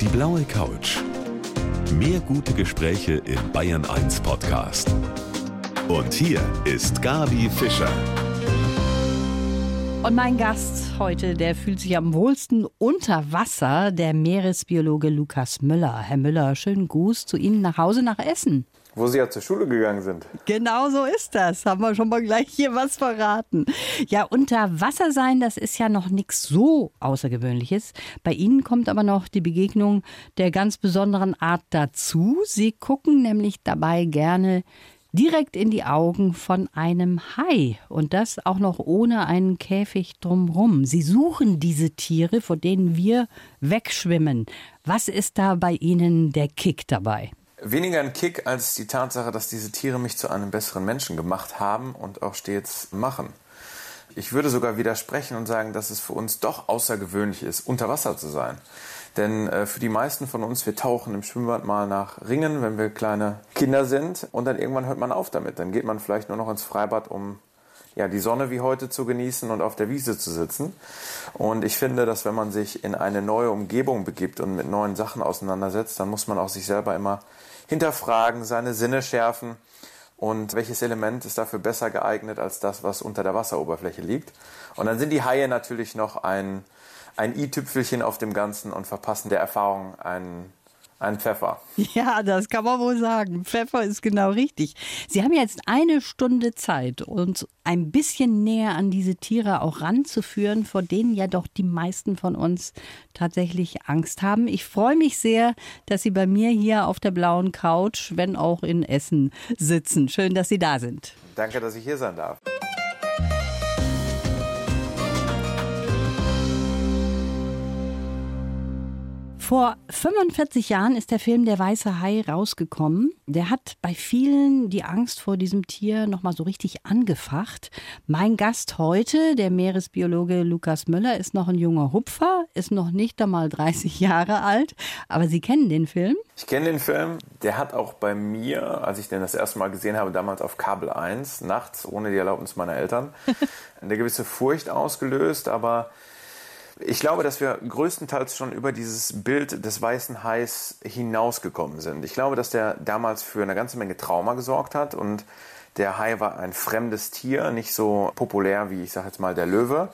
Die blaue Couch. Mehr gute Gespräche im Bayern 1 Podcast. Und hier ist Gabi Fischer. Und mein Gast heute, der fühlt sich am wohlsten unter Wasser, der Meeresbiologe Lukas Müller. Herr Müller, schönen Gruß zu Ihnen nach Hause nach Essen. Wo Sie ja zur Schule gegangen sind. Genau so ist das. Haben wir schon mal gleich hier was verraten. Ja, unter Wasser sein, das ist ja noch nichts so Außergewöhnliches. Bei Ihnen kommt aber noch die Begegnung der ganz besonderen Art dazu. Sie gucken nämlich dabei gerne direkt in die Augen von einem Hai und das auch noch ohne einen Käfig drumrum. Sie suchen diese Tiere, vor denen wir wegschwimmen. Was ist da bei Ihnen der Kick dabei? Weniger ein Kick als die Tatsache, dass diese Tiere mich zu einem besseren Menschen gemacht haben und auch stets machen. Ich würde sogar widersprechen und sagen, dass es für uns doch außergewöhnlich ist, unter Wasser zu sein. Denn äh, für die meisten von uns, wir tauchen im Schwimmbad mal nach Ringen, wenn wir kleine Kinder sind und dann irgendwann hört man auf damit. Dann geht man vielleicht nur noch ins Freibad, um ja, die Sonne wie heute zu genießen und auf der Wiese zu sitzen. Und ich finde, dass wenn man sich in eine neue Umgebung begibt und mit neuen Sachen auseinandersetzt, dann muss man auch sich selber immer hinterfragen, seine Sinne schärfen und welches Element ist dafür besser geeignet als das, was unter der Wasseroberfläche liegt. Und dann sind die Haie natürlich noch ein, ein i-Tüpfelchen auf dem Ganzen und verpassen der Erfahrung einen ein Pfeffer. Ja, das kann man wohl sagen. Pfeffer ist genau richtig. Sie haben jetzt eine Stunde Zeit, uns ein bisschen näher an diese Tiere auch ranzuführen, vor denen ja doch die meisten von uns tatsächlich Angst haben. Ich freue mich sehr, dass Sie bei mir hier auf der blauen Couch, wenn auch in Essen, sitzen. Schön, dass Sie da sind. Danke, dass ich hier sein darf. Vor 45 Jahren ist der Film Der weiße Hai rausgekommen. Der hat bei vielen die Angst vor diesem Tier nochmal so richtig angefacht. Mein Gast heute, der Meeresbiologe Lukas Müller, ist noch ein junger Hupfer, ist noch nicht einmal 30 Jahre alt, aber Sie kennen den Film? Ich kenne den Film. Der hat auch bei mir, als ich den das erste Mal gesehen habe, damals auf Kabel 1, nachts, ohne die Erlaubnis meiner Eltern, eine gewisse Furcht ausgelöst, aber ich glaube, dass wir größtenteils schon über dieses Bild des weißen Hais hinausgekommen sind. Ich glaube, dass der damals für eine ganze Menge Trauma gesorgt hat und der Hai war ein fremdes Tier, nicht so populär wie, ich sage jetzt mal, der Löwe.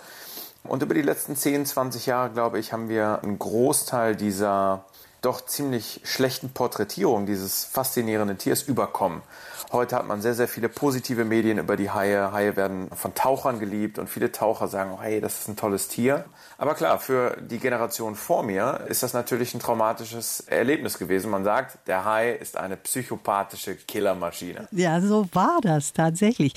Und über die letzten 10, 20 Jahre, glaube ich, haben wir einen Großteil dieser doch ziemlich schlechten Porträtierung dieses faszinierenden Tiers überkommen. Heute hat man sehr, sehr viele positive Medien über die Haie. Haie werden von Tauchern geliebt und viele Taucher sagen, oh, hey, das ist ein tolles Tier. Aber klar, für die Generation vor mir ist das natürlich ein traumatisches Erlebnis gewesen. Man sagt, der Hai ist eine psychopathische Killermaschine. Ja, so war das tatsächlich.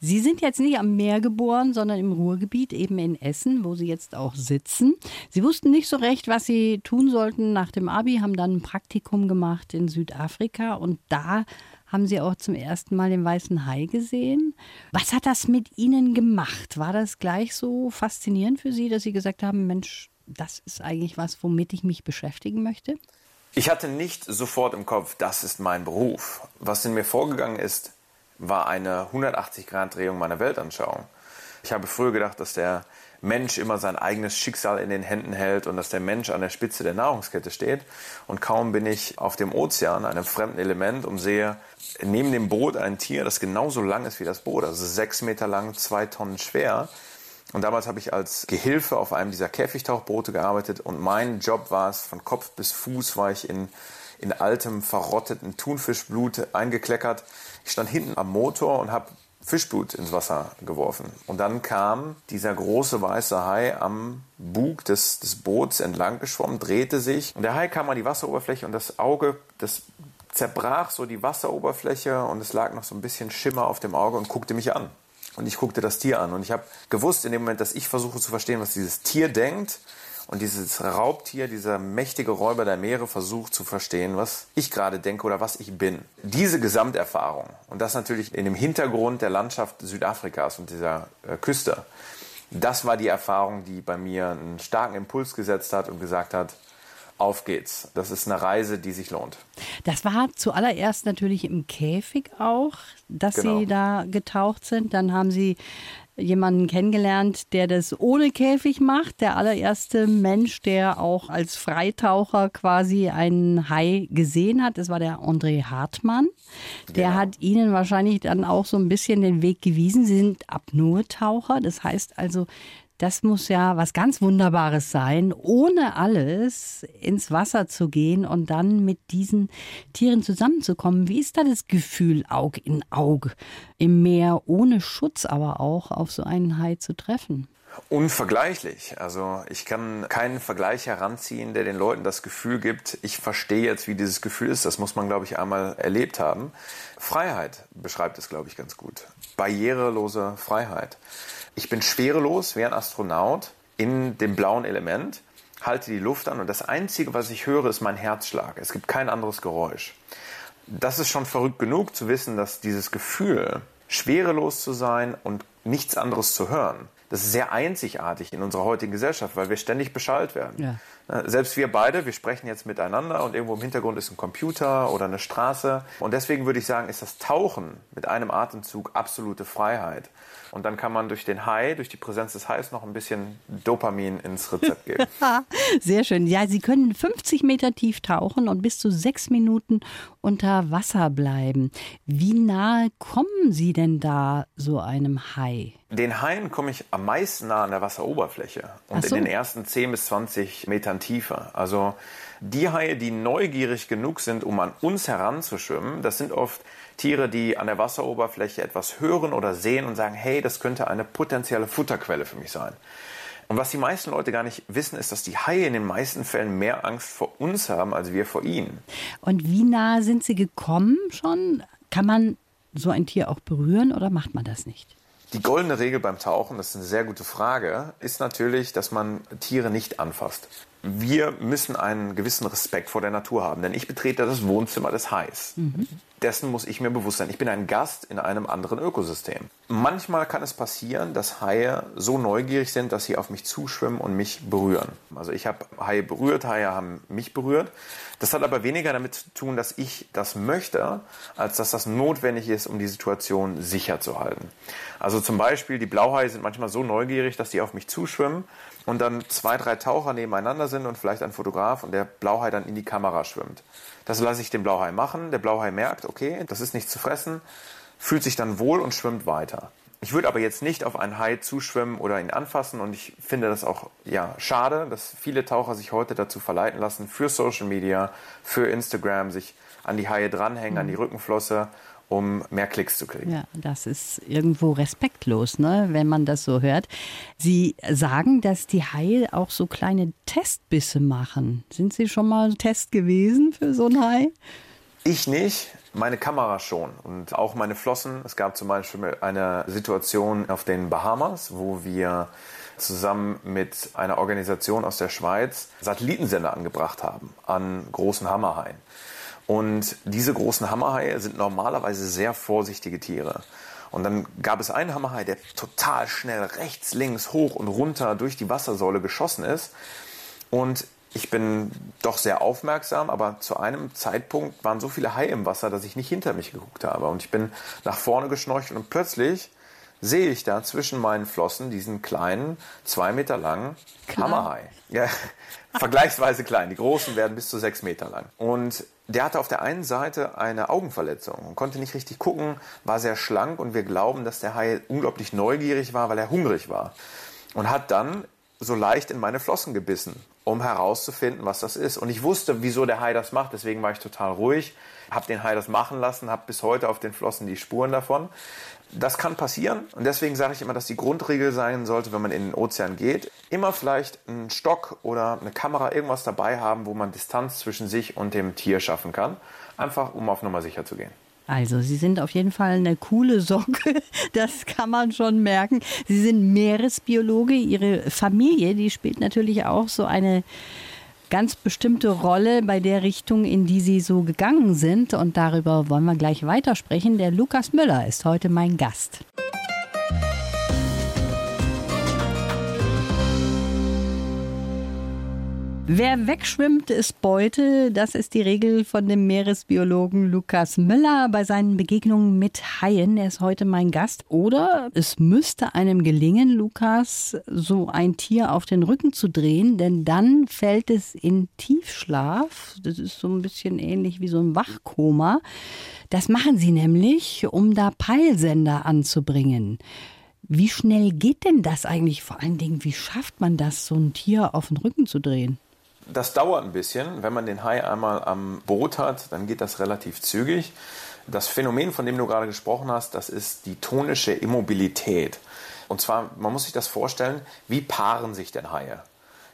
Sie sind jetzt nicht am Meer geboren, sondern im Ruhrgebiet, eben in Essen, wo Sie jetzt auch sitzen. Sie wussten nicht so recht, was Sie tun sollten nach dem Abi, haben dann ein Praktikum gemacht in Südafrika und da haben Sie auch zum ersten Mal den weißen Hai gesehen. Was hat das mit Ihnen gemacht? War das gleich so faszinierend für Sie, dass Sie gesagt haben, Mensch, das ist eigentlich was, womit ich mich beschäftigen möchte? Ich hatte nicht sofort im Kopf, das ist mein Beruf. Was in mir vorgegangen ist, war eine 180-Grad-Drehung meiner Weltanschauung. Ich habe früher gedacht, dass der Mensch immer sein eigenes Schicksal in den Händen hält und dass der Mensch an der Spitze der Nahrungskette steht. Und kaum bin ich auf dem Ozean, einem fremden Element, und sehe neben dem Boot ein Tier, das genauso lang ist wie das Boot, also sechs Meter lang, zwei Tonnen schwer. Und damals habe ich als Gehilfe auf einem dieser Käfigtauchboote gearbeitet und mein Job war es, von Kopf bis Fuß war ich in, in altem, verrotteten Thunfischblut eingekleckert. Ich stand hinten am Motor und habe Fischblut ins Wasser geworfen. Und dann kam dieser große weiße Hai am Bug des, des Boots entlang geschwommen, drehte sich und der Hai kam an die Wasseroberfläche und das Auge, das zerbrach so die Wasseroberfläche und es lag noch so ein bisschen Schimmer auf dem Auge und guckte mich an. Und ich guckte das Tier an und ich habe gewusst in dem Moment, dass ich versuche zu verstehen, was dieses Tier denkt und dieses Raubtier, dieser mächtige Räuber der Meere versucht zu verstehen, was ich gerade denke oder was ich bin. Diese Gesamterfahrung und das natürlich in dem Hintergrund der Landschaft Südafrikas und dieser äh, Küste, das war die Erfahrung, die bei mir einen starken Impuls gesetzt hat und gesagt hat, auf geht's. Das ist eine Reise, die sich lohnt. Das war zuallererst natürlich im Käfig auch, dass Genau. Sie da getaucht sind. Dann haben Sie jemanden kennengelernt, der das ohne Käfig macht. Der allererste Mensch, der auch als Freitaucher quasi einen Hai gesehen hat, das war der André Hartmann. Der Genau. hat Ihnen wahrscheinlich dann auch so ein bisschen den Weg gewiesen. Sie sind Apnoe-Taucher. Das heißt also, das muss ja was ganz Wunderbares sein, ohne alles ins Wasser zu gehen und dann mit diesen Tieren zusammenzukommen. Wie ist da das Gefühl, Aug in Aug im Meer, ohne Schutz aber auch auf so einen Hai zu treffen? Unvergleichlich. Also ich kann keinen Vergleich heranziehen, der den Leuten das Gefühl gibt, ich verstehe jetzt, wie dieses Gefühl ist. Das muss man, glaube ich, einmal erlebt haben. Freiheit beschreibt es, glaube ich, ganz gut. Barrierelose Freiheit. Ich bin schwerelos wie ein Astronaut in dem blauen Element, halte die Luft an und das Einzige, was ich höre, ist mein Herzschlag. Es gibt kein anderes Geräusch. Das ist schon verrückt genug zu wissen, dass dieses Gefühl, schwerelos zu sein und nichts anderes zu hören, das ist sehr einzigartig in unserer heutigen Gesellschaft, weil wir ständig beschallt werden. Ja. Äh, Selbst wir beide, wir sprechen jetzt miteinander und irgendwo im Hintergrund ist ein Computer oder eine Straße. Und deswegen würde ich sagen, ist das Tauchen mit einem Atemzug absolute Freiheit. Und dann kann man durch den Hai, durch die Präsenz des Hais noch ein bisschen Dopamin ins Rezept geben. Sehr schön. Ja, Sie können 50 Meter tief tauchen und bis zu sechs Minuten unter Wasser bleiben. Wie nahe kommen Sie denn da so einem Hai? Den Haien komme ich am meisten nah an der Wasseroberfläche und so. in den ersten 10 bis 20 Metern Tiefe. Also die Haie, die neugierig genug sind, um an uns heranzuschwimmen, das sind oft Tiere, die an der Wasseroberfläche etwas hören oder sehen und sagen, hey, das könnte eine potenzielle Futterquelle für mich sein. Und was die meisten Leute gar nicht wissen, ist, dass die Haie in den meisten Fällen mehr Angst vor uns haben, als wir vor ihnen. Und wie nah sind Sie gekommen schon? Kann man so ein Tier auch berühren oder macht man das nicht? Die goldene Regel beim Tauchen, das ist eine sehr gute Frage, ist natürlich, dass man Tiere nicht anfasst. Wir müssen einen gewissen Respekt vor der Natur haben, denn ich betrete das Wohnzimmer des Hais. Dessen muss ich mir bewusst sein. Ich bin ein Gast in einem anderen Ökosystem. Manchmal kann es passieren, dass Haie so neugierig sind, dass sie auf mich zuschwimmen und mich berühren. Also ich habe Haie berührt, Haie haben mich berührt. Das hat aber weniger damit zu tun, dass ich das möchte, als dass das notwendig ist, um die Situation sicher zu halten. Also zum Beispiel, die Blauhaie sind manchmal so neugierig, dass die auf mich zuschwimmen und dann zwei, drei Taucher nebeneinander sind und vielleicht ein Fotograf und der Blauhai dann in die Kamera schwimmt. Das lasse ich den Blauhai machen. Der Blauhai merkt, okay, das ist nichts zu fressen, fühlt sich dann wohl und schwimmt weiter. Ich würde aber jetzt nicht auf einen Hai zuschwimmen oder ihn anfassen und ich finde das auch ja, schade, dass viele Taucher sich heute dazu verleiten lassen, für Social Media, für Instagram sich an die Haie dranhängen, an die Rückenflosse, um mehr Klicks zu kriegen. Ja, das ist irgendwo respektlos, ne, wenn man das so hört. Sie sagen, dass die Haie auch so kleine Testbisse machen. Sind Sie schon mal Test gewesen für so ein Hai? Ich nicht, meine Kamera schon und auch meine Flossen. Es gab zum Beispiel eine Situation auf den Bahamas, wo wir zusammen mit einer Organisation aus der Schweiz Satellitensender angebracht haben an großen Hammerhaien. Und diese großen Hammerhaie sind normalerweise sehr vorsichtige Tiere. Und dann gab es einen Hammerhai, der total schnell rechts, links, hoch und runter durch die Wassersäule geschossen ist. Und ich bin doch sehr aufmerksam, aber zu einem Zeitpunkt waren so viele Haie im Wasser, dass ich nicht hinter mich geguckt habe. Und ich bin nach vorne geschnorchelt und plötzlich sehe ich da zwischen meinen Flossen diesen kleinen, zwei Meter langen Hammerhai. Ja, vergleichsweise klein. Die großen werden bis zu sechs Meter lang. Und der hatte auf der einen Seite eine Augenverletzung und konnte nicht richtig gucken, war sehr schlank und wir glauben, dass der Hai unglaublich neugierig war, weil er hungrig war. Und hat dann so leicht in meine Flossen gebissen, um herauszufinden, was das ist. Und ich wusste, wieso der Hai das macht, deswegen war ich total ruhig, habe den Hai das machen lassen, habe bis heute auf den Flossen die Spuren davon. Das kann passieren und deswegen sage ich immer, dass die Grundregel sein sollte, wenn man in den Ozean geht, immer vielleicht einen Stock oder eine Kamera, irgendwas dabei haben, wo man Distanz zwischen sich und dem Tier schaffen kann, einfach um auf Nummer sicher zu gehen. Also, Sie sind auf jeden Fall eine coole Socke, das kann man schon merken. Sie sind Meeresbiologe. Ihre Familie, die spielt natürlich auch so eine ganz bestimmte Rolle bei der Richtung, in die Sie so gegangen sind. Und darüber wollen wir gleich weitersprechen. Der Lukas Müller ist heute mein Gast. Wer wegschwimmt, ist Beute. Das ist die Regel von dem Meeresbiologen Lukas Müller bei seinen Begegnungen mit Haien. Er ist heute mein Gast. Oder es müsste einem gelingen, Lukas, so ein Tier auf den Rücken zu drehen, denn dann fällt es in Tiefschlaf. Das ist so ein bisschen ähnlich wie so ein Wachkoma. Das machen sie nämlich, um da Peilsender anzubringen. Wie schnell geht denn das eigentlich? Vor allen Dingen, wie schafft man das, so ein Tier auf den Rücken zu drehen? Das dauert ein bisschen. Wenn man den Hai einmal am Boot hat, dann geht das relativ zügig. Das Phänomen, von dem du gerade gesprochen hast, das ist die tonische Immobilität. Und zwar, man muss sich das vorstellen, wie paaren sich denn Haie?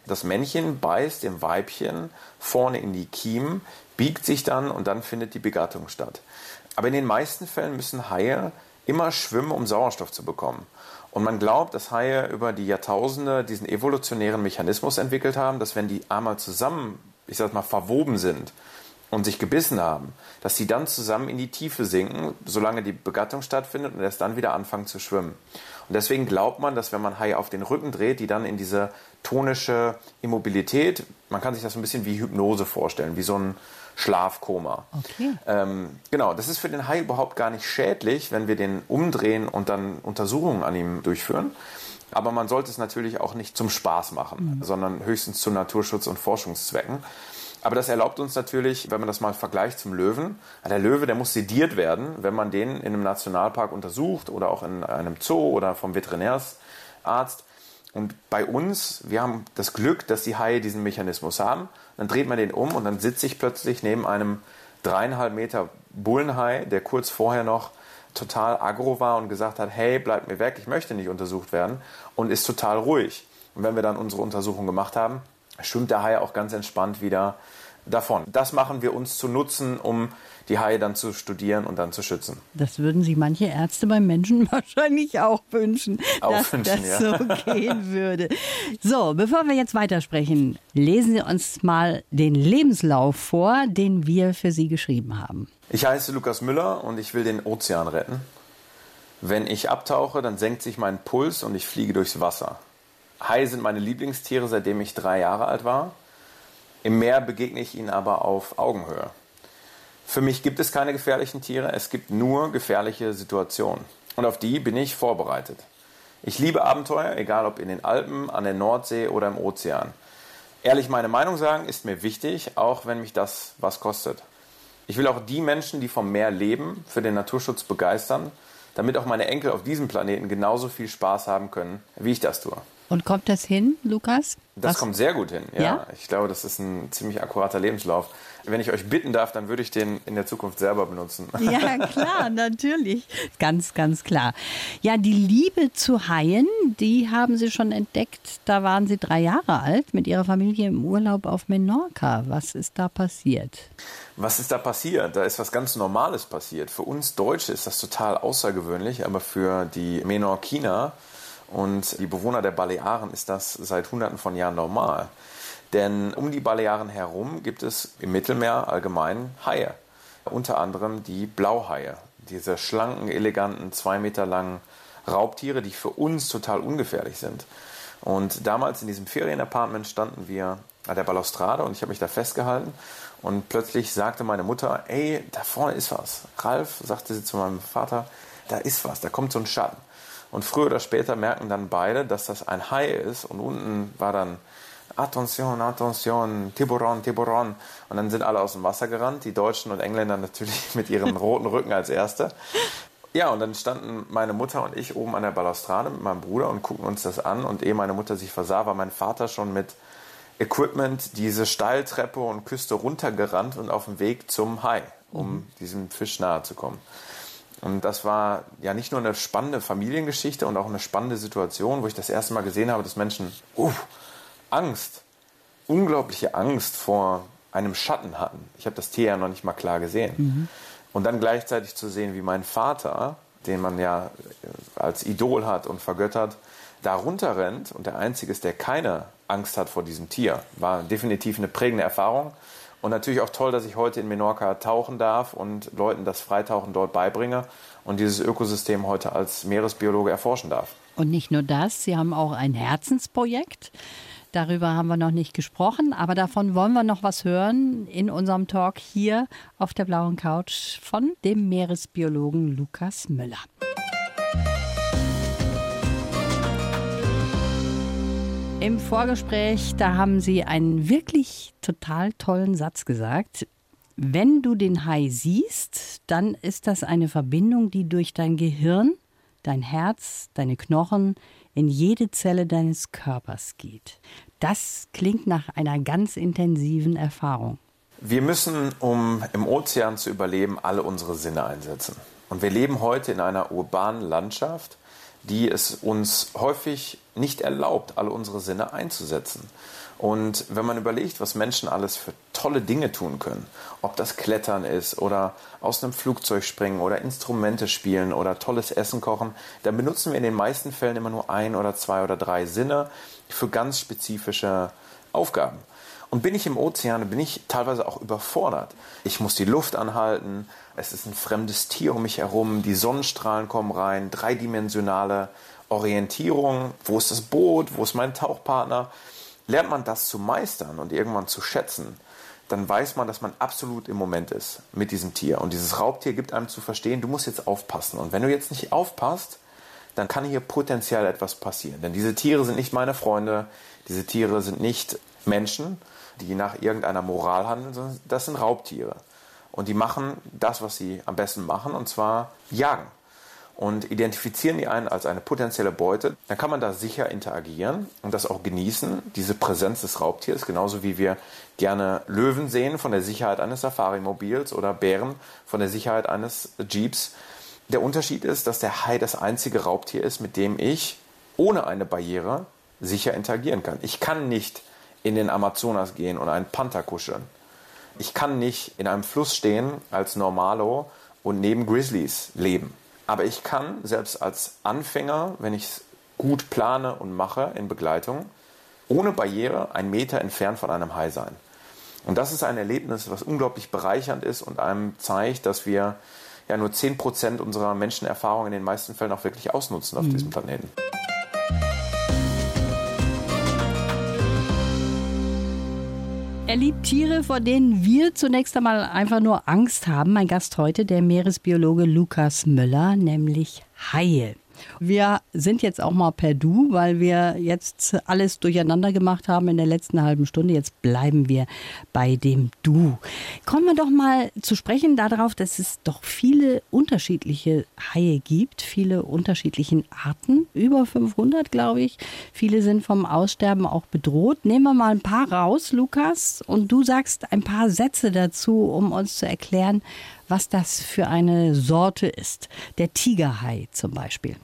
Das Männchen beißt dem Weibchen vorne in die Kiemen, biegt sich dann und dann findet die Begattung statt. Aber in den meisten Fällen müssen Haie immer schwimmen, um Sauerstoff zu bekommen. Und man glaubt, dass Haie über die Jahrtausende diesen evolutionären Mechanismus entwickelt haben, dass wenn die einmal zusammen, ich sag mal, verwoben sind und sich gebissen haben, dass sie dann zusammen in die Tiefe sinken, solange die Begattung stattfindet und erst dann wieder anfangen zu schwimmen. Und deswegen glaubt man, dass wenn man Haie auf den Rücken dreht, die dann in diese tonische Immobilität, man kann sich das ein bisschen wie Hypnose vorstellen, wie so ein Schlafkoma. Okay. Ähm, genau, das ist für den Hai überhaupt gar nicht schädlich, wenn wir den umdrehen und dann Untersuchungen an ihm durchführen. Aber man sollte es natürlich auch nicht zum Spaß machen, mhm. sondern höchstens zu Naturschutz- und Forschungszwecken. Aber das erlaubt uns natürlich, wenn man das mal vergleicht zum Löwen, der Löwe, der muss sediert werden, wenn man den in einem Nationalpark untersucht oder auch in einem Zoo oder vom Veterinärsarzt. Und bei uns, wir haben das Glück, dass die Haie diesen Mechanismus haben. Dann dreht man den um und dann sitze ich plötzlich neben einem dreieinhalb Meter Bullenhai, der kurz vorher noch total aggro war und gesagt hat, hey, bleib mir weg, ich möchte nicht untersucht werden und ist total ruhig. Und wenn wir dann unsere Untersuchung gemacht haben, schwimmt der Hai auch ganz entspannt wieder davon. Das machen wir uns zu nutzen, um die Haie dann zu studieren und dann zu schützen. Das würden sich manche Ärzte beim Menschen wahrscheinlich auch wünschen, auch dass wünschen, das ja. so gehen würde. So, bevor wir jetzt weitersprechen, lesen Sie uns mal den Lebenslauf vor, den wir für Sie geschrieben haben. Ich heiße Lukas Müller und ich will den Ozean retten. Wenn ich abtauche, dann senkt sich mein Puls und ich fliege durchs Wasser. Haie sind meine Lieblingstiere, seitdem ich drei Jahre alt war. Im Meer begegne ich ihnen aber auf Augenhöhe. Für mich gibt es keine gefährlichen Tiere, es gibt nur gefährliche Situationen. Und auf die bin ich vorbereitet. Ich liebe Abenteuer, egal ob in den Alpen, an der Nordsee oder im Ozean. Ehrlich meine Meinung sagen ist mir wichtig, auch wenn mich das was kostet. Ich will auch die Menschen, die vom Meer leben, für den Naturschutz begeistern, damit auch meine Enkel auf diesem Planeten genauso viel Spaß haben können, wie ich das tue. Und kommt das hin, Lukas? Das Was? kommt sehr gut hin, ja. ja. Ich glaube, das ist ein ziemlich akkurater Lebenslauf. Wenn ich euch bitten darf, dann würde ich den in der Zukunft selber benutzen. Ja, klar, natürlich. Ganz, ganz klar. Ja, die Liebe zu Haien, die haben Sie schon entdeckt. Da waren Sie drei Jahre alt mit Ihrer Familie im Urlaub auf Menorca. Was ist da passiert? Was ist da passiert? Da ist was ganz Normales passiert. Für uns Deutsche ist das total außergewöhnlich, aber für die Menorquiner und die Bewohner der Balearen ist das seit Hunderten von Jahren normal. Denn um die Balearen herum gibt es im Mittelmeer allgemein Haie. Unter anderem die Blauhaie. Diese schlanken, eleganten, zwei Meter langen Raubtiere, die für uns total ungefährlich sind. Und damals in diesem Ferienapartment standen wir an der Balustrade und ich habe mich da festgehalten. Und plötzlich sagte meine Mutter, ey, da vorne ist was. Ralf, sagte sie zu meinem Vater, da ist was, da kommt so ein Schatten. Und früher oder später merken dann beide, dass das ein Hai ist. Und unten war dann Attention, Attention, Tiburon, Tiburon. Und dann sind alle aus dem Wasser gerannt, die Deutschen und Engländer natürlich mit ihren roten Rücken als Erste. Ja, und dann standen meine Mutter und ich oben an der Balustrade mit meinem Bruder und guckten uns das an. Und ehe meine Mutter sich versah, war mein Vater schon mit Equipment diese Steiltreppe und Küste runtergerannt und auf dem Weg zum Hai, um mhm. diesem Fisch nahe zu kommen. Und das war ja nicht nur eine spannende Familiengeschichte und auch eine spannende Situation, wo ich das erste Mal gesehen habe, dass Menschen uh, Angst, unglaubliche Angst vor einem Schatten hatten. Ich habe das Tier ja noch nicht mal klar gesehen. Mhm. Und dann gleichzeitig zu sehen, wie mein Vater, den man ja als Idol hat und vergöttert, da runterrennt und der Einzige ist, der keine Angst hat vor diesem Tier, war definitiv eine prägende Erfahrung. Und natürlich auch toll, dass ich heute in Menorca tauchen darf und Leuten das Freitauchen dort beibringe und dieses Ökosystem heute als Meeresbiologe erforschen darf. Und nicht nur das, Sie haben auch ein Herzensprojekt. Darüber haben wir noch nicht gesprochen, aber davon wollen wir noch was hören in unserem Talk hier auf der blauen Couch von dem Meeresbiologen Lukas Müller. Im Vorgespräch, da haben Sie einen wirklich total tollen Satz gesagt. Wenn du den Hai siehst, dann ist das eine Verbindung, die durch dein Gehirn, dein Herz, deine Knochen, in jede Zelle deines Körpers geht. Das klingt nach einer ganz intensiven Erfahrung. Wir müssen, um im Ozean zu überleben, alle unsere Sinne einsetzen. Und wir leben heute in einer urbanen Landschaft, die es uns häufig nicht erlaubt, alle unsere Sinne einzusetzen. Und wenn man überlegt, was Menschen alles für tolle Dinge tun können, ob das Klettern ist oder aus einem Flugzeug springen oder Instrumente spielen oder tolles Essen kochen, dann benutzen wir in den meisten Fällen immer nur ein oder zwei oder drei Sinne für ganz spezifische Aufgaben. Und bin ich im Ozean, bin ich teilweise auch überfordert. Ich muss die Luft anhalten, es ist ein fremdes Tier um mich herum, die Sonnenstrahlen kommen rein, dreidimensionale Orientierung, wo ist das Boot, wo ist mein Tauchpartner. Lernt man das zu meistern und irgendwann zu schätzen, dann weiß man, dass man absolut im Moment ist mit diesem Tier. Und dieses Raubtier gibt einem zu verstehen, du musst jetzt aufpassen. Und wenn du jetzt nicht aufpasst, dann kann hier potenziell etwas passieren. Denn diese Tiere sind nicht meine Freunde, diese Tiere sind nicht Menschen, die nach irgendeiner Moral handeln, sondern das sind Raubtiere. Und die machen das, was sie am besten machen, und zwar jagen. Und identifizieren die einen als eine potenzielle Beute, dann kann man da sicher interagieren und das auch genießen, diese Präsenz des Raubtiers, genauso wie wir gerne Löwen sehen von der Sicherheit eines Safari-Mobils oder Bären von der Sicherheit eines Jeeps. Der Unterschied ist, dass der Hai das einzige Raubtier ist, mit dem ich ohne eine Barriere sicher interagieren kann. Ich kann nicht in den Amazonas gehen und einen Panther kuscheln. Ich kann nicht in einem Fluss stehen als Normalo und neben Grizzlies leben. Aber ich kann selbst als Anfänger, wenn ich es gut plane und mache in Begleitung, ohne Barriere einen Meter entfernt von einem Hai sein. Und das ist ein Erlebnis, was unglaublich bereichernd ist und einem zeigt, dass wir ja nur 10% unserer Menschenerfahrung in den meisten Fällen auch wirklich ausnutzen auf mhm. diesem Planeten. Er liebt Tiere, vor denen wir zunächst einmal einfach nur Angst haben. Mein Gast heute, der Meeresbiologe Lukas Möller, nämlich Haie. Wir sind jetzt auch mal per Du, weil wir jetzt alles durcheinander gemacht haben in der letzten halben Stunde. Jetzt bleiben wir bei dem Du. Kommen wir doch mal zu sprechen darauf, dass es doch viele unterschiedliche Haie gibt, viele unterschiedliche Arten, über 500 glaube ich. Viele sind vom Aussterben auch bedroht. Nehmen wir mal ein paar raus, Lukas, und du sagst ein paar Sätze dazu, um uns zu erklären, was das für eine Sorte ist. Der Tigerhai zum Beispiel.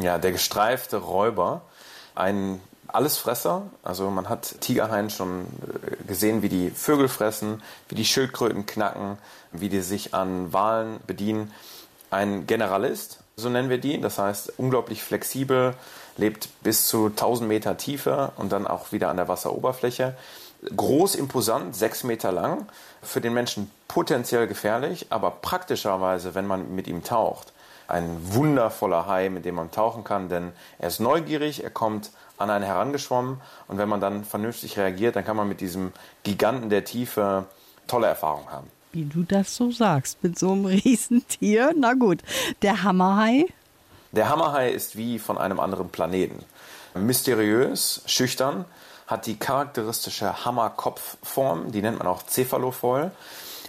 Ja, der gestreifte Räuber, ein Allesfresser. Also man hat Tigerhaien schon äh, gesehen, wie die Vögel fressen, wie die Schildkröten knacken, wie die sich an Walen bedienen. Ein Generalist, so nennen wir die. Das heißt, unglaublich flexibel, lebt bis zu 1000 Meter Tiefe und dann auch wieder an der Wasseroberfläche. Groß, imposant, sechs Meter lang, für den Menschen potenziell gefährlich, aber praktischerweise, wenn man mit ihm taucht, ein wundervoller Hai, mit dem man tauchen kann, denn er ist neugierig, er kommt an einen herangeschwommen und wenn man dann vernünftig reagiert, dann kann man mit diesem Giganten der Tiefe tolle Erfahrungen haben. Wie du das so sagst, mit so einem Riesentier. Na gut, der Hammerhai? Der Hammerhai ist wie von einem anderen Planeten. Mysteriös, schüchtern, hat die charakteristische Hammerkopfform, die nennt man auch Cephalofoil.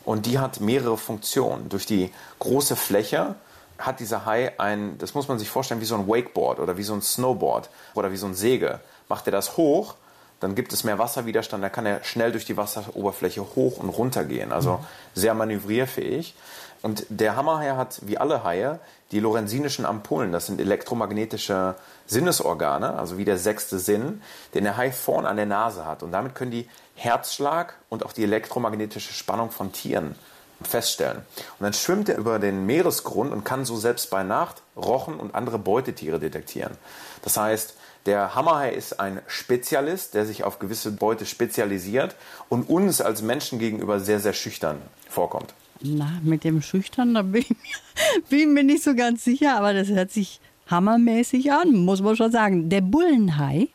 Und die hat mehrere Funktionen. Durch die große Fläche hat dieser Hai ein, das muss man sich vorstellen, wie so ein Wakeboard oder wie so ein Snowboard oder wie so ein Säge. Macht er das hoch, dann gibt es mehr Wasserwiderstand, dann kann er schnell durch die Wasseroberfläche hoch und runter gehen. Also sehr manövrierfähig. Und der Hammerhai hat, wie alle Haie, die lorenzinischen Ampullen. Das sind elektromagnetische Sinnesorgane, also wie der sechste Sinn, den der Hai vorn an der Nase hat. Und damit können die Herzschlag und auch die elektromagnetische Spannung von Tieren feststellen. Und dann schwimmt er über den Meeresgrund und kann so selbst bei Nacht Rochen und andere Beutetiere detektieren. Das heißt, der Hammerhai ist ein Spezialist, der sich auf gewisse Beute spezialisiert und uns als Menschen gegenüber sehr, sehr schüchtern vorkommt. Na, mit dem Schüchtern, da bin ich, bin mir nicht so ganz sicher, aber das hört sich hammermäßig an, muss man schon sagen. Der Bullenhai,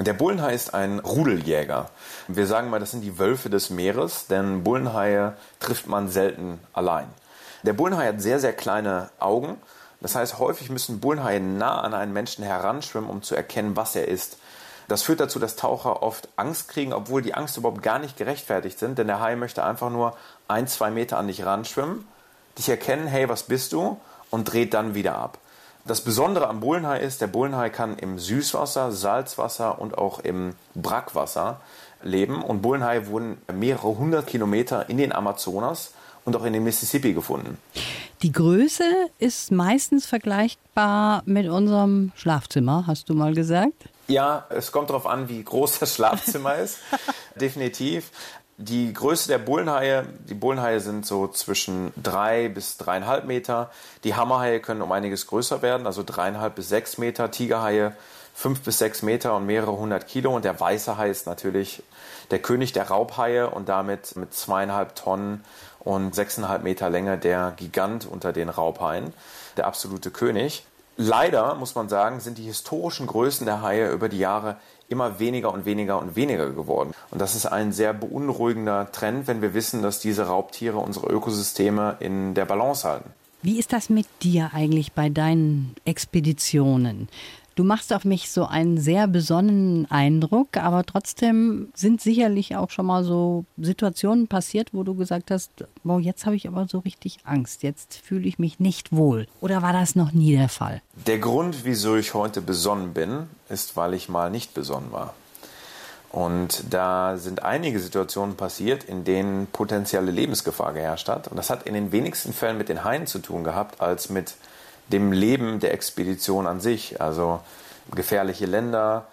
Der Bullenhai ist ein Rudeljäger. Wir sagen mal, das sind die Wölfe des Meeres, denn Bullenhaie trifft man selten allein. Der Bullenhai hat sehr, sehr kleine Augen. Das heißt, häufig müssen Bullenhaie nah an einen Menschen heranschwimmen, um zu erkennen, was er ist. Das führt dazu, dass Taucher oft Angst kriegen, obwohl die Angst überhaupt gar nicht gerechtfertigt sind, denn der Hai möchte einfach nur ein, zwei Meter an dich ranschwimmen, dich erkennen, hey, was bist du, und dreht dann wieder ab. Das Besondere am Bullenhai ist, der Bullenhai kann im Süßwasser, Salzwasser und auch im Brackwasser leben. Und Bullenhaie wurden mehrere hundert Kilometer in den Amazonas und auch in den Mississippi gefunden. Die Größe ist meistens vergleichbar mit unserem Schlafzimmer, hast du mal gesagt? Ja, es kommt darauf an, wie groß das Schlafzimmer ist. Definitiv. Die Größe der Bullenhaie, die Bullenhaie sind so zwischen drei bis dreieinhalb Meter. Die Hammerhaie können um einiges größer werden, also dreieinhalb bis sechs Meter. Tigerhaie fünf bis sechs Meter und mehrere hundert Kilo. Und der weiße Hai ist natürlich der König der Raubhaie und damit mit zweieinhalb Tonnen und sechseinhalb Meter Länge der Gigant unter den Raubhaien, der absolute König. Leider, muss man sagen, sind die historischen Größen der Haie über die Jahre immer weniger und weniger und weniger geworden. Und das ist ein sehr beunruhigender Trend, wenn wir wissen, dass diese Raubtiere unsere Ökosysteme in der Balance halten. Wie ist das mit dir eigentlich bei deinen Expeditionen? Du machst auf mich so einen sehr besonnenen Eindruck, aber trotzdem sind sicherlich auch schon mal so Situationen passiert, wo du gesagt hast, wow, jetzt habe ich aber so richtig Angst, jetzt fühle ich mich nicht wohl. Oder war das noch nie der Fall? Der Grund, wieso ich heute besonnen bin, ist, weil ich mal nicht besonnen war. Und da sind einige Situationen passiert, in denen potenzielle Lebensgefahr geherrscht hat. Und das hat in den wenigsten Fällen mit den Haien zu tun gehabt, als mit dem Leben der Expedition an sich. Also gefährliche Länder,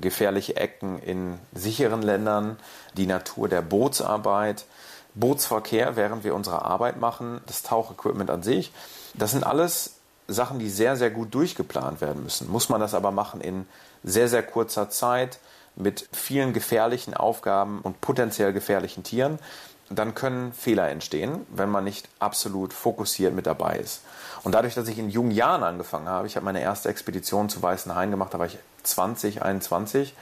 gefährliche Ecken in sicheren Ländern, die Natur der Bootsarbeit, Bootsverkehr, während wir unsere Arbeit machen, das Tauchequipment an sich. Das sind alles Sachen, die sehr, sehr gut durchgeplant werden müssen. Muss man das aber machen in sehr, sehr kurzer Zeit mit vielen gefährlichen Aufgaben und potenziell gefährlichen Tieren, dann können Fehler entstehen, wenn man nicht absolut fokussiert mit dabei ist. Und dadurch, dass ich in jungen Jahren angefangen habe, ich habe meine erste Expedition zu Weißen Hain gemacht, da war ich 20, 21.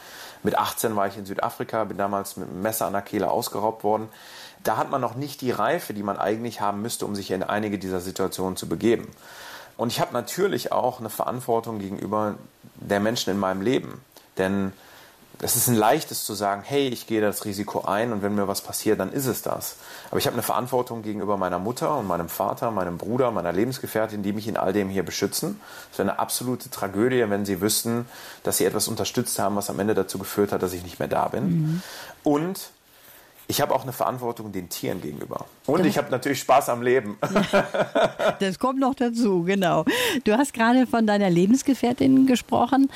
Mit 18 war ich in Südafrika, bin damals mit einem Messer an der Kehle ausgeraubt worden. Da hat man noch nicht die Reife, die man eigentlich haben müsste, um sich in einige dieser Situationen zu begeben. Und ich habe natürlich auch eine Verantwortung gegenüber der Menschen in meinem Leben. Denn es ist ein leichtes zu sagen, hey, ich gehe das Risiko ein und wenn mir was passiert, dann ist es das. Aber ich habe eine Verantwortung gegenüber meiner Mutter und meinem Vater, meinem Bruder, meiner Lebensgefährtin, die mich in all dem hier beschützen. Es wäre eine absolute Tragödie, wenn sie wüssten, dass sie etwas unterstützt haben, was am Ende dazu geführt hat, dass ich nicht mehr da bin. Mhm. Und ich habe auch eine Verantwortung den Tieren gegenüber. Und ich habe natürlich Spaß am Leben. das kommt noch dazu, genau. Du hast gerade von deiner Lebensgefährtin gesprochen.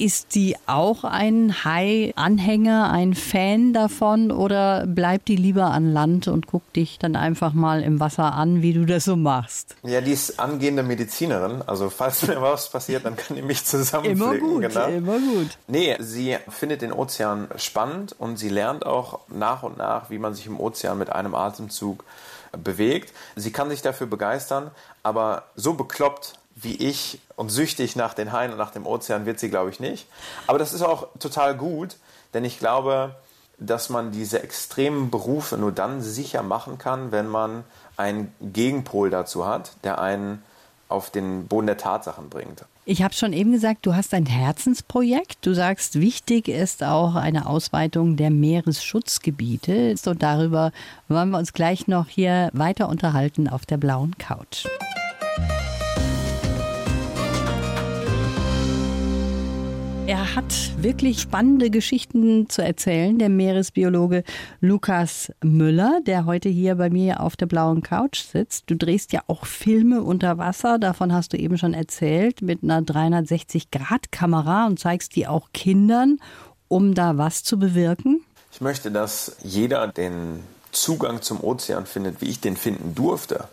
Ist die auch ein Hai-Anhänger, ein Fan davon oder bleibt die lieber an Land und guckt dich dann einfach mal im Wasser an, wie du das so machst? Ja, die ist angehende Medizinerin. Also falls mir was passiert, dann kann die mich zusammenpflegen. Immer gut, genau. immer gut. Nee, sie findet den Ozean spannend und sie lernt auch nach und nach, wie man sich im Ozean mit einem Atemzug bewegt. Sie kann sich dafür begeistern, aber so bekloppt wie ich und süchtig nach den Haien und nach dem Ozean wird sie, glaube ich, nicht. Aber das ist auch total gut, denn ich glaube, dass man diese extremen Berufe nur dann sicher machen kann, wenn man einen Gegenpol dazu hat, der einen auf den Boden der Tatsachen bringt. Ich habe schon eben gesagt, du hast ein Herzensprojekt. Du sagst, wichtig ist auch eine Ausweitung der Meeresschutzgebiete. Und darüber wollen wir uns gleich noch hier weiter unterhalten auf der blauen Couch. Er hat wirklich spannende Geschichten zu erzählen, der Meeresbiologe Lukas Müller, der heute hier bei mir auf der blauen Couch sitzt. Du drehst ja auch Filme unter Wasser, davon hast du eben schon erzählt, mit einer 360-Grad-Kamera und zeigst die auch Kindern, um da was zu bewirken. Ich möchte, dass jeder den Zugang zum Ozean findet, wie ich den finden durfte.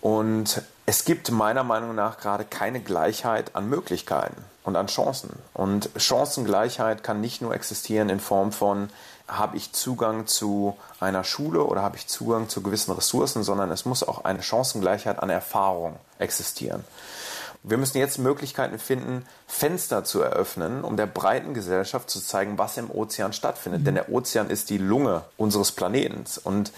Und es gibt meiner Meinung nach gerade keine Gleichheit an Möglichkeiten und an Chancen. Und Chancengleichheit kann nicht nur existieren in Form von, habe ich Zugang zu einer Schule oder habe ich Zugang zu gewissen Ressourcen, sondern es muss auch eine Chancengleichheit an Erfahrung existieren. Wir müssen jetzt Möglichkeiten finden, Fenster zu eröffnen, um der breiten Gesellschaft zu zeigen, was im Ozean stattfindet. Mhm. Denn der Ozean ist die Lunge unseres Planeten. Und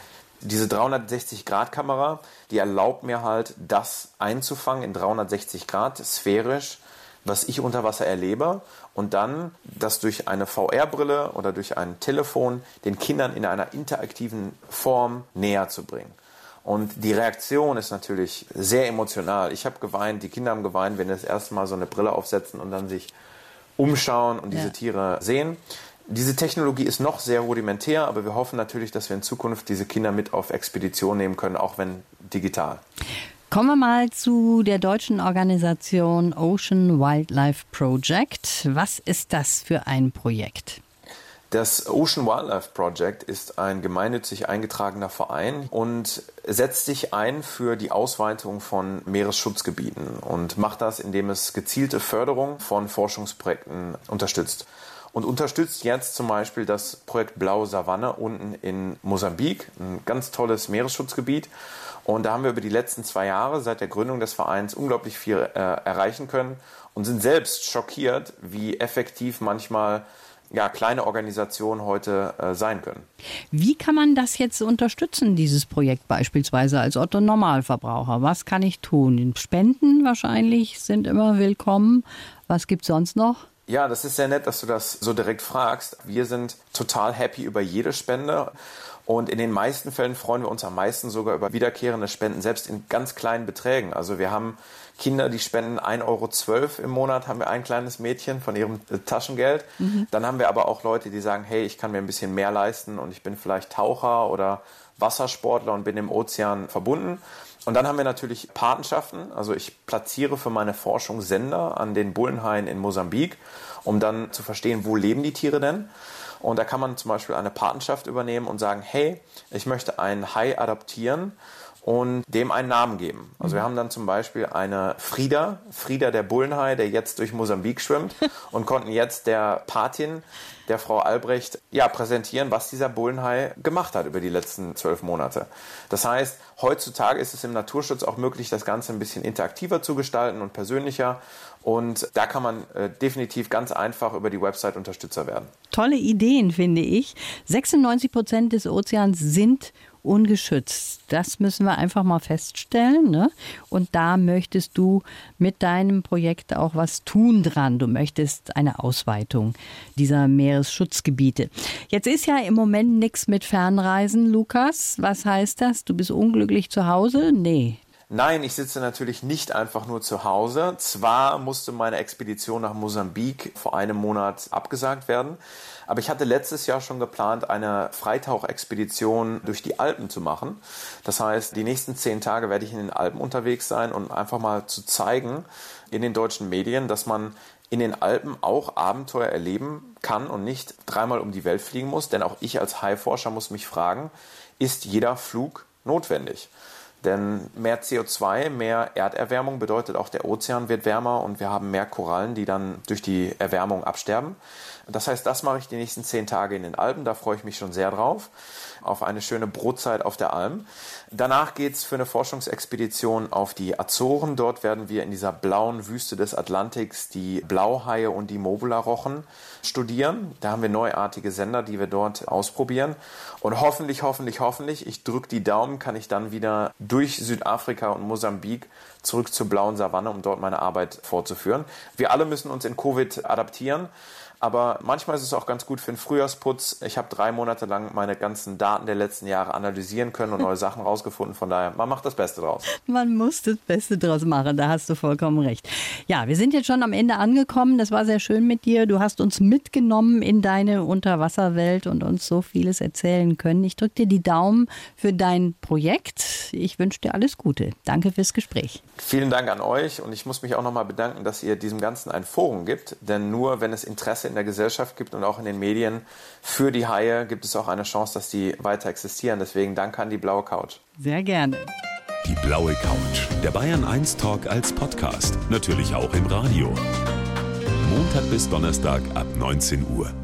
diese 360-Grad-Kamera, die erlaubt mir halt, das einzufangen in 360 Grad, sphärisch, was ich unter Wasser erlebe und dann das durch eine VR-Brille oder durch ein Telefon den Kindern in einer interaktiven Form näher zu bringen. Und die Reaktion ist natürlich sehr emotional. Ich habe geweint, die Kinder haben geweint, wenn sie das erste Mal so eine Brille aufsetzen und dann sich umschauen und diese ja. Tiere sehen. Diese Technologie ist noch sehr rudimentär, aber wir hoffen natürlich, dass wir in Zukunft diese Kinder mit auf Expedition nehmen können, auch wenn digital. Kommen wir mal zu der deutschen Organisation Ocean Wildlife Project. Was ist das für ein Projekt? Das Ocean Wildlife Project ist ein gemeinnützig eingetragener Verein und setzt sich ein für die Ausweitung von Meeresschutzgebieten und macht das, indem es gezielte Förderung von Forschungsprojekten unterstützt und unterstützt jetzt zum Beispiel das Projekt Blaue Savanne unten in Mosambik, ein ganz tolles Meeresschutzgebiet. Und da haben wir über die letzten zwei Jahre seit der Gründung des Vereins unglaublich viel äh, erreichen können und sind selbst schockiert, wie effektiv manchmal ja, kleine Organisationen heute äh, sein können. Wie kann man das jetzt unterstützen, dieses Projekt beispielsweise als Otto Normalverbraucher? Was kann ich tun? Spenden wahrscheinlich sind immer willkommen. Was gibt es sonst noch? Ja, das ist sehr nett, dass du das so direkt fragst. Wir sind total happy über jede Spende. Und in den meisten Fällen freuen wir uns am meisten sogar über wiederkehrende Spenden, selbst in ganz kleinen Beträgen. Also wir haben Kinder, die spenden 1,12 Euro im Monat, haben wir ein kleines Mädchen von ihrem Taschengeld. Mhm. Dann haben wir aber auch Leute, die sagen, hey, ich kann mir ein bisschen mehr leisten und ich bin vielleicht Taucher oder Wassersportler und bin im Ozean verbunden. Und dann haben wir natürlich Patenschaften. Also ich platziere für meine Forschung Sender an den Bullenhaien in Mosambik, um dann zu verstehen, wo leben die Tiere denn. Und da kann man zum Beispiel eine Patenschaft übernehmen und sagen, hey, ich möchte einen Hai adoptieren und dem einen Namen geben. Also wir haben dann zum Beispiel eine Frieda, Frieda der Bullenhai, der jetzt durch Mosambik schwimmt und konnten jetzt der Patin der Frau Albrecht ja, präsentieren, was dieser Bullenhai gemacht hat über die letzten zwölf Monate. Das heißt, heutzutage ist es im Naturschutz auch möglich, das Ganze ein bisschen interaktiver zu gestalten und persönlicher. Und da kann man äh, definitiv ganz einfach über die Website Unterstützer werden. Tolle Ideen, finde ich. 96 Prozent des Ozeans sind ungeschützt. Das müssen wir einfach mal feststellen. Ne? Und da möchtest du mit deinem Projekt auch was tun dran. Du möchtest eine Ausweitung dieser Meeresschutzgebiete. Jetzt ist ja im Moment nichts mit Fernreisen, Lukas. Was heißt das? Du bist unglücklich zu Hause? Nee. Nein, ich sitze natürlich nicht einfach nur zu Hause. Zwar musste meine Expedition nach Mosambik vor einem Monat abgesagt werden, aber ich hatte letztes Jahr schon geplant, eine Freitauchexpedition durch die Alpen zu machen. Das heißt, die nächsten zehn Tage werde ich in den Alpen unterwegs sein und einfach mal zu zeigen in den deutschen Medien, dass man in den Alpen auch Abenteuer erleben kann und nicht dreimal um die Welt fliegen muss. Denn auch ich als Haiforscher muss mich fragen, ist jeder Flug notwendig? Denn mehr CO2, mehr Erderwärmung bedeutet auch, der Ozean wird wärmer und wir haben mehr Korallen, die dann durch die Erwärmung absterben. Das heißt, das mache ich die nächsten zehn Tage in den Alpen. Da freue ich mich schon sehr drauf. Auf eine schöne Brotzeit auf der Alm. Danach geht es für eine Forschungsexpedition auf die Azoren. Dort werden wir in dieser blauen Wüste des Atlantiks die Blauhaie und die Mobula-Rochen studieren. Da haben wir neuartige Sender, die wir dort ausprobieren. Und hoffentlich, hoffentlich, hoffentlich, ich drücke die Daumen, kann ich dann wieder durch Südafrika und Mosambik zurück zur blauen Savanne, um dort meine Arbeit fortzuführen. Wir alle müssen uns in Covid adaptieren. Aber manchmal ist es auch ganz gut für den Frühjahrsputz. Ich habe drei Monate lang meine ganzen Daten der letzten Jahre analysieren können und neue Sachen rausgefunden. Von daher, man macht das Beste draus. Man muss das Beste draus machen, da hast du vollkommen recht. Ja, wir sind jetzt schon am Ende angekommen. Das war sehr schön mit dir. Du hast uns mitgenommen in deine Unterwasserwelt und uns so vieles erzählen können. Ich drücke dir die Daumen für dein Projekt. Ich wünsche dir alles Gute. Danke fürs Gespräch. Vielen Dank an euch und ich muss mich auch nochmal bedanken, dass ihr diesem Ganzen ein Forum gibt. Denn nur wenn es Interesse in der Gesellschaft gibt und auch in den Medien für die Haie, gibt es auch eine Chance, dass die weiter existieren. Deswegen danke an die blaue Couch. Sehr gerne. Die blaue Couch, der Bayern 1 Talk als Podcast, natürlich auch im Radio. Montag bis Donnerstag ab 19 Uhr.